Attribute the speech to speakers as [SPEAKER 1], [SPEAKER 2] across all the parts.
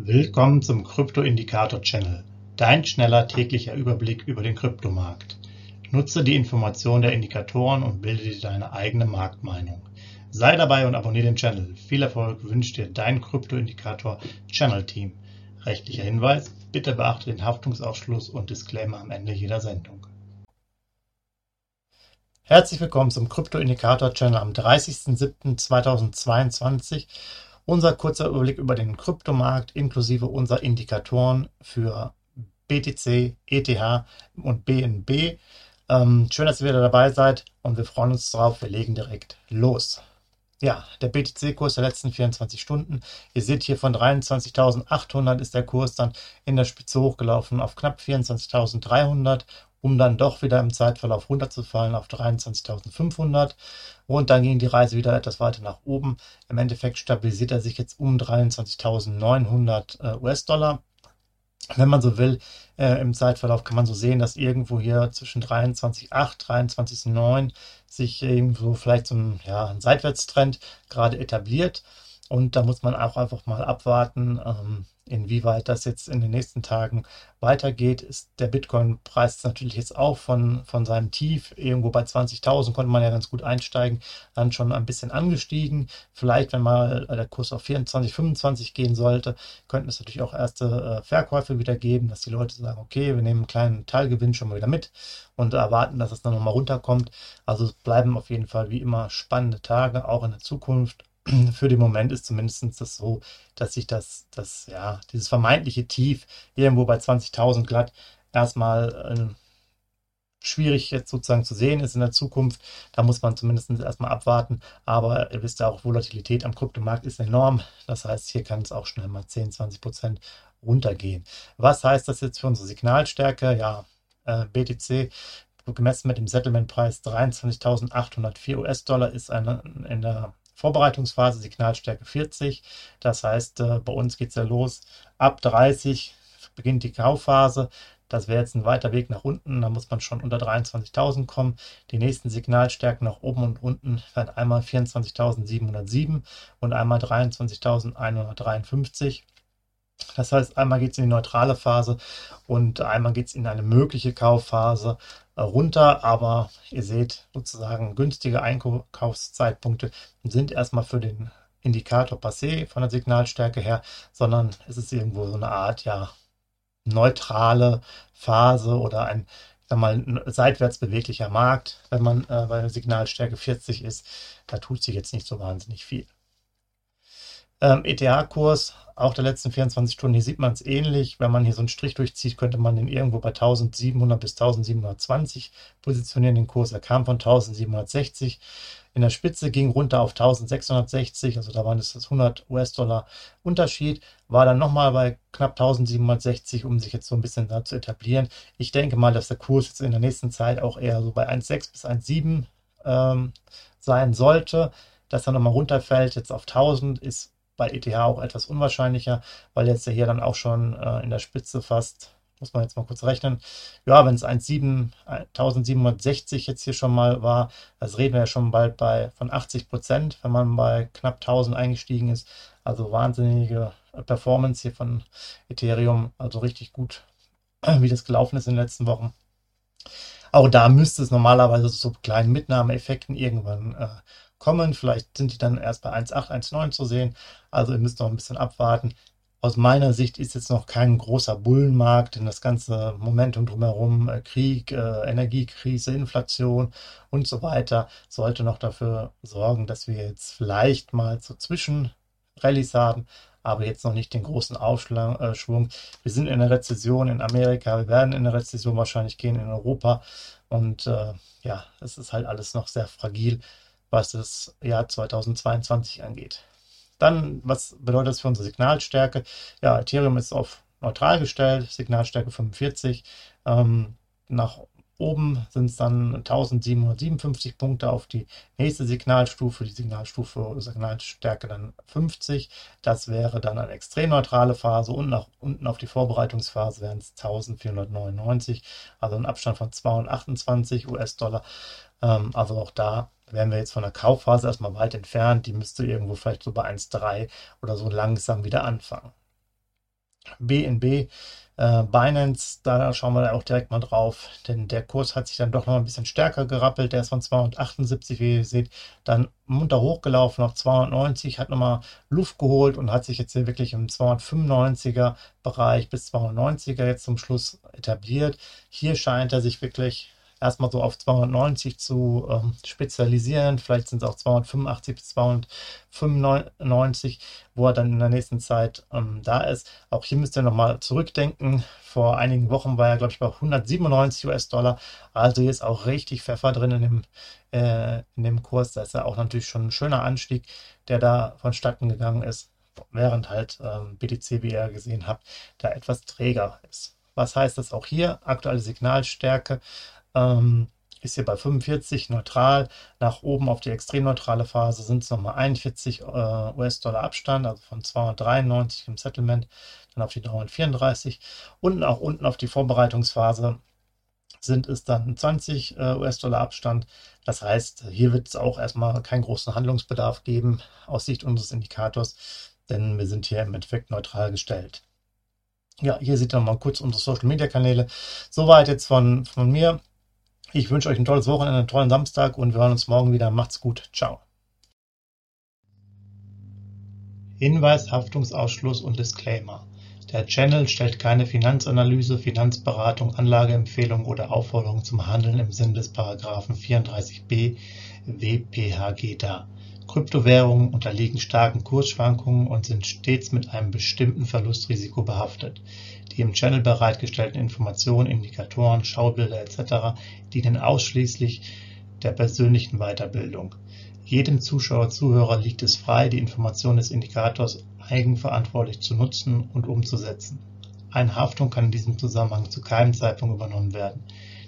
[SPEAKER 1] Willkommen zum Krypto-Indikator-Channel, dein schneller täglicher Überblick über den Kryptomarkt. Nutze die Informationen der Indikatoren und bilde dir deine eigene Marktmeinung. Sei dabei und abonniere den Channel. Viel Erfolg wünscht dir dein Krypto-Indikator-Channel-Team. Rechtlicher Hinweis, bitte beachte den Haftungsausschluss und Disclaimer am Ende jeder Sendung. Herzlich willkommen zum Krypto-Indikator-Channel am 30.07.2022 unser kurzer Überblick über den Kryptomarkt inklusive unserer Indikatoren für BTC, ETH und BNB. Ähm, schön, dass ihr wieder dabei seid und wir freuen uns drauf. Wir legen direkt los. Ja, der BTC-Kurs der letzten 24 Stunden. Ihr seht hier von 23.800 ist der Kurs dann in der Spitze hochgelaufen auf knapp 24.300 um dann doch wieder im Zeitverlauf runterzufallen auf 23.500. Und dann ging die Reise wieder etwas weiter nach oben. Im Endeffekt stabilisiert er sich jetzt um 23.900 äh, US-Dollar. Wenn man so will, äh, im Zeitverlauf kann man so sehen, dass irgendwo hier zwischen 23.8, 23.9 sich irgendwo vielleicht so ein, ja, ein Seitwärtstrend gerade etabliert. Und da muss man auch einfach mal abwarten, ähm, inwieweit das jetzt in den nächsten Tagen weitergeht. Ist der Bitcoin-Preis natürlich jetzt auch von, von seinem Tief, irgendwo bei 20.000 konnte man ja ganz gut einsteigen, dann schon ein bisschen angestiegen. Vielleicht, wenn mal der Kurs auf 24, 25 gehen sollte, könnten es natürlich auch erste äh, Verkäufe wieder geben, dass die Leute sagen, okay, wir nehmen einen kleinen Teilgewinn schon mal wieder mit und erwarten, dass es dann nochmal runterkommt. Also es bleiben auf jeden Fall wie immer spannende Tage, auch in der Zukunft für den Moment ist zumindest das so, dass sich das, das, ja, dieses vermeintliche Tief irgendwo bei 20.000 glatt erstmal äh, schwierig jetzt sozusagen zu sehen ist in der Zukunft. Da muss man zumindest erstmal abwarten. Aber ihr wisst ja auch, Volatilität am Kryptomarkt ist enorm. Das heißt, hier kann es auch schnell mal 10, 20 Prozent runtergehen. Was heißt das jetzt für unsere Signalstärke? Ja, äh, BTC gemessen mit dem Settlementpreis 23.804 US-Dollar ist eine, in der Vorbereitungsphase Signalstärke 40. Das heißt, äh, bei uns geht es ja los. Ab 30 beginnt die Kaufphase. Das wäre jetzt ein weiter Weg nach unten. Da muss man schon unter 23.000 kommen. Die nächsten Signalstärken nach oben und unten werden einmal 24.707 und einmal 23.153. Das heißt, einmal geht es in die neutrale Phase und einmal geht es in eine mögliche Kaufphase äh, runter. Aber ihr seht sozusagen günstige Einkaufszeitpunkte sind erstmal für den Indikator passé von der Signalstärke her, sondern es ist irgendwo so eine Art ja neutrale Phase oder ein sag mal, seitwärts beweglicher Markt, wenn man äh, bei Signalstärke 40 ist. Da tut sich jetzt nicht so wahnsinnig viel. Ähm, ETH-Kurs, auch der letzten 24 Stunden, hier sieht man es ähnlich. Wenn man hier so einen Strich durchzieht, könnte man den irgendwo bei 1700 bis 1720 positionieren, den Kurs. Er kam von 1760. In der Spitze ging runter auf 1660, also da waren es das 100 US-Dollar Unterschied, war dann nochmal bei knapp 1760, um sich jetzt so ein bisschen da zu etablieren. Ich denke mal, dass der Kurs jetzt in der nächsten Zeit auch eher so bei 1,6 bis 1,7 ähm, sein sollte. Dass er nochmal runterfällt, jetzt auf 1000, ist bei ETH auch etwas unwahrscheinlicher, weil jetzt ja hier dann auch schon äh, in der Spitze fast, muss man jetzt mal kurz rechnen, ja, wenn es 1760 jetzt hier schon mal war, das reden wir ja schon bald bei von 80 Prozent, wenn man bei knapp 1000 eingestiegen ist. Also wahnsinnige Performance hier von Ethereum, also richtig gut, wie das gelaufen ist in den letzten Wochen. Auch da müsste es normalerweise so kleinen Mitnahmeeffekten irgendwann äh, kommen. Vielleicht sind die dann erst bei 1,8, 1,9 zu sehen. Also ihr müsst noch ein bisschen abwarten. Aus meiner Sicht ist jetzt noch kein großer Bullenmarkt, denn das ganze Momentum drumherum, äh, Krieg, äh, Energiekrise, Inflation und so weiter, sollte noch dafür sorgen, dass wir jetzt vielleicht mal zu Zwischenrallyes haben, aber jetzt noch nicht den großen Aufschwung. Äh, wir sind in der Rezession in Amerika, wir werden in der Rezession wahrscheinlich gehen in Europa und äh, ja, es ist halt alles noch sehr fragil was das Jahr 2022 angeht. Dann, was bedeutet das für unsere Signalstärke? Ja, Ethereum ist auf neutral gestellt, Signalstärke 45. Ähm, nach oben sind es dann 1757 Punkte auf die nächste Signalstufe, die Signalstufe Signalstärke dann 50. Das wäre dann eine extrem neutrale Phase und nach unten auf die Vorbereitungsphase wären es 1499, also ein Abstand von 228 US-Dollar. Ähm, also auch da wären wir jetzt von der Kaufphase erstmal weit entfernt. Die müsste irgendwo vielleicht so bei 1,3 oder so langsam wieder anfangen. BNB äh, Binance, da schauen wir auch direkt mal drauf, denn der Kurs hat sich dann doch noch ein bisschen stärker gerappelt. Der ist von 278, wie ihr seht, dann munter hochgelaufen auf 290, hat nochmal Luft geholt und hat sich jetzt hier wirklich im 295er Bereich bis 290er jetzt zum Schluss etabliert. Hier scheint er sich wirklich erstmal so auf 290 zu ähm, spezialisieren. Vielleicht sind es auch 285 bis 295, wo er dann in der nächsten Zeit ähm, da ist. Auch hier müsst ihr nochmal zurückdenken. Vor einigen Wochen war er, glaube ich, bei 197 US-Dollar. Also hier ist auch richtig Pfeffer drin in dem, äh, in dem Kurs. Das ist ja auch natürlich schon ein schöner Anstieg, der da vonstatten gegangen ist während halt ähm, BTC, wie ihr gesehen habt, da etwas träger ist. Was heißt das auch hier? Aktuelle Signalstärke ähm, ist hier bei 45 neutral. Nach oben auf die extrem neutrale Phase sind es nochmal 41 äh, US-Dollar Abstand, also von 293 im Settlement, dann auf die 334. Und auch unten auf die Vorbereitungsphase sind es dann 20 äh, US-Dollar Abstand. Das heißt, hier wird es auch erstmal keinen großen Handlungsbedarf geben aus Sicht unseres Indikators, denn wir sind hier im Endeffekt neutral gestellt. Ja, hier seht ihr nochmal kurz unsere Social Media Kanäle. Soweit jetzt von, von mir. Ich wünsche euch ein tolles Wochenende, einen tollen Samstag und wir hören uns morgen wieder. Macht's gut. Ciao. Hinweis, Haftungsausschluss und Disclaimer. Der Channel stellt keine Finanzanalyse, Finanzberatung, Anlageempfehlung oder Aufforderung zum Handeln im Sinne des Paragraphen 34b WPHG dar. Kryptowährungen unterliegen starken Kursschwankungen und sind stets mit einem bestimmten Verlustrisiko behaftet. Die im Channel bereitgestellten Informationen, Indikatoren, Schaubilder etc. dienen ausschließlich der persönlichen Weiterbildung. Jedem Zuschauer/Zuhörer liegt es frei, die Informationen des Indikators eigenverantwortlich zu nutzen und umzusetzen. Eine Haftung kann in diesem Zusammenhang zu keinem Zeitpunkt übernommen werden.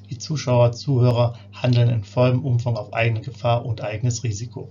[SPEAKER 1] Die Zuschauer/Zuhörer handeln in vollem Umfang auf eigene Gefahr und eigenes Risiko